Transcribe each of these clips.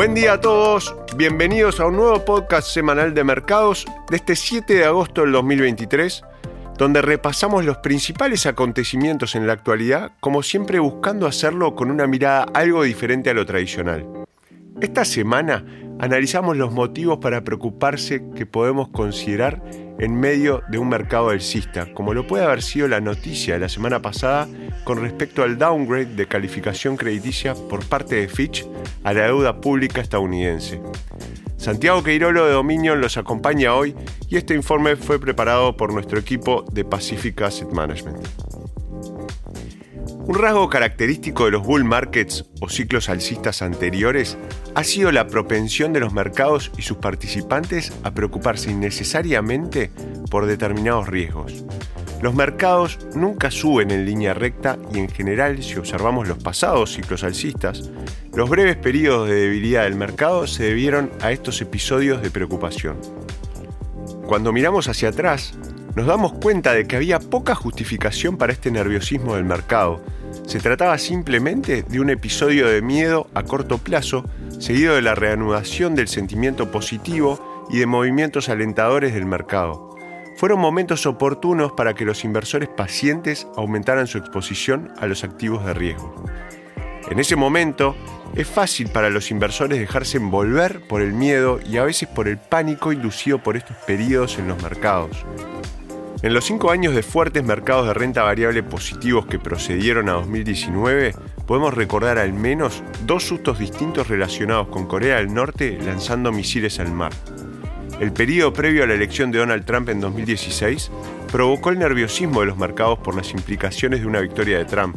Buen día a todos, bienvenidos a un nuevo podcast semanal de mercados de este 7 de agosto del 2023, donde repasamos los principales acontecimientos en la actualidad, como siempre buscando hacerlo con una mirada algo diferente a lo tradicional. Esta semana analizamos los motivos para preocuparse que podemos considerar en medio de un mercado alcista, como lo puede haber sido la noticia de la semana pasada con respecto al downgrade de calificación crediticia por parte de Fitch a la deuda pública estadounidense. Santiago Queirolo de Dominion los acompaña hoy y este informe fue preparado por nuestro equipo de Pacific Asset Management. Un rasgo característico de los bull markets o ciclos alcistas anteriores ha sido la propensión de los mercados y sus participantes a preocuparse innecesariamente por determinados riesgos. Los mercados nunca suben en línea recta y en general, si observamos los pasados ciclos alcistas, los breves periodos de debilidad del mercado se debieron a estos episodios de preocupación. Cuando miramos hacia atrás, nos damos cuenta de que había poca justificación para este nerviosismo del mercado, se trataba simplemente de un episodio de miedo a corto plazo, seguido de la reanudación del sentimiento positivo y de movimientos alentadores del mercado. Fueron momentos oportunos para que los inversores pacientes aumentaran su exposición a los activos de riesgo. En ese momento, es fácil para los inversores dejarse envolver por el miedo y a veces por el pánico inducido por estos periodos en los mercados. En los cinco años de fuertes mercados de renta variable positivos que procedieron a 2019, podemos recordar al menos dos sustos distintos relacionados con Corea del Norte lanzando misiles al mar. El periodo previo a la elección de Donald Trump en 2016 provocó el nerviosismo de los mercados por las implicaciones de una victoria de Trump.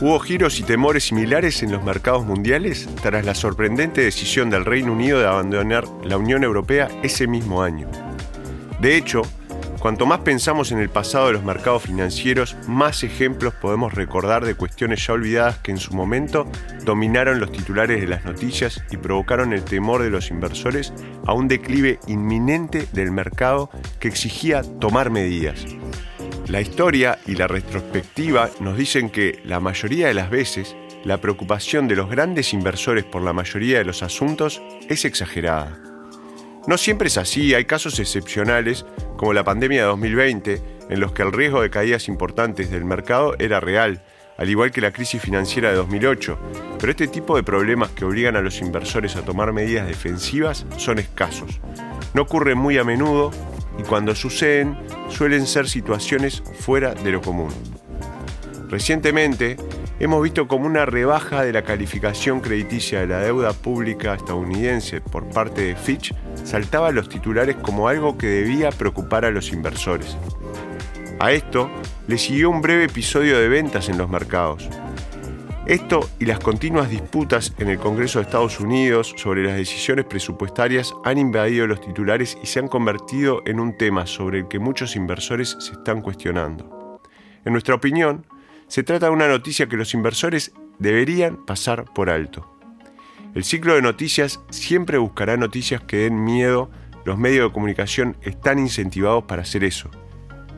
Hubo giros y temores similares en los mercados mundiales tras la sorprendente decisión del Reino Unido de abandonar la Unión Europea ese mismo año. De hecho, Cuanto más pensamos en el pasado de los mercados financieros, más ejemplos podemos recordar de cuestiones ya olvidadas que en su momento dominaron los titulares de las noticias y provocaron el temor de los inversores a un declive inminente del mercado que exigía tomar medidas. La historia y la retrospectiva nos dicen que la mayoría de las veces la preocupación de los grandes inversores por la mayoría de los asuntos es exagerada. No siempre es así, hay casos excepcionales, como la pandemia de 2020, en los que el riesgo de caídas importantes del mercado era real, al igual que la crisis financiera de 2008. Pero este tipo de problemas que obligan a los inversores a tomar medidas defensivas son escasos. No ocurren muy a menudo y cuando suceden suelen ser situaciones fuera de lo común. Recientemente, hemos visto como una rebaja de la calificación crediticia de la deuda pública estadounidense por parte de Fitch saltaba a los titulares como algo que debía preocupar a los inversores. A esto le siguió un breve episodio de ventas en los mercados. Esto y las continuas disputas en el Congreso de Estados Unidos sobre las decisiones presupuestarias han invadido los titulares y se han convertido en un tema sobre el que muchos inversores se están cuestionando. En nuestra opinión, se trata de una noticia que los inversores deberían pasar por alto. El ciclo de noticias siempre buscará noticias que den miedo, los medios de comunicación están incentivados para hacer eso.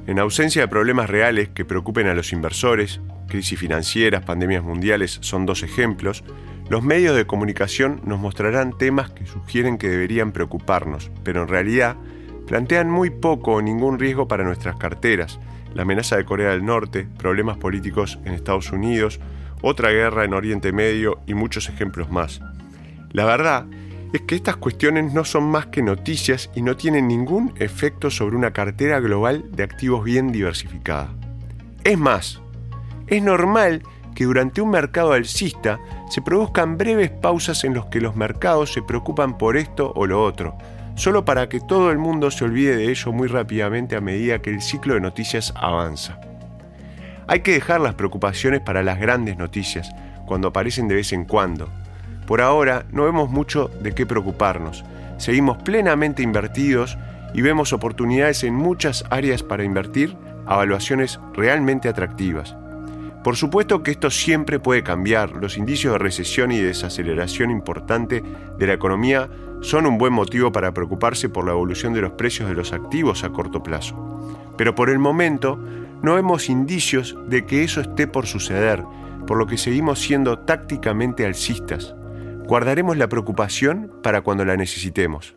En ausencia de problemas reales que preocupen a los inversores, crisis financieras, pandemias mundiales son dos ejemplos, los medios de comunicación nos mostrarán temas que sugieren que deberían preocuparnos, pero en realidad plantean muy poco o ningún riesgo para nuestras carteras, la amenaza de Corea del Norte, problemas políticos en Estados Unidos, otra guerra en Oriente Medio y muchos ejemplos más. La verdad es que estas cuestiones no son más que noticias y no tienen ningún efecto sobre una cartera global de activos bien diversificada. Es más, es normal que durante un mercado alcista se produzcan breves pausas en los que los mercados se preocupan por esto o lo otro, solo para que todo el mundo se olvide de ello muy rápidamente a medida que el ciclo de noticias avanza. Hay que dejar las preocupaciones para las grandes noticias, cuando aparecen de vez en cuando. Por ahora no vemos mucho de qué preocuparnos. Seguimos plenamente invertidos y vemos oportunidades en muchas áreas para invertir a evaluaciones realmente atractivas. Por supuesto que esto siempre puede cambiar. Los indicios de recesión y desaceleración importante de la economía son un buen motivo para preocuparse por la evolución de los precios de los activos a corto plazo. Pero por el momento no vemos indicios de que eso esté por suceder, por lo que seguimos siendo tácticamente alcistas. Guardaremos la preocupación para cuando la necesitemos.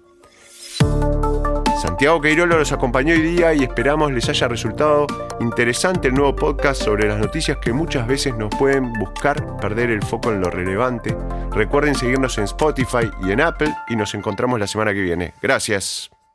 Santiago Queirolo los acompañó hoy día y esperamos les haya resultado interesante el nuevo podcast sobre las noticias que muchas veces nos pueden buscar perder el foco en lo relevante. Recuerden seguirnos en Spotify y en Apple y nos encontramos la semana que viene. Gracias.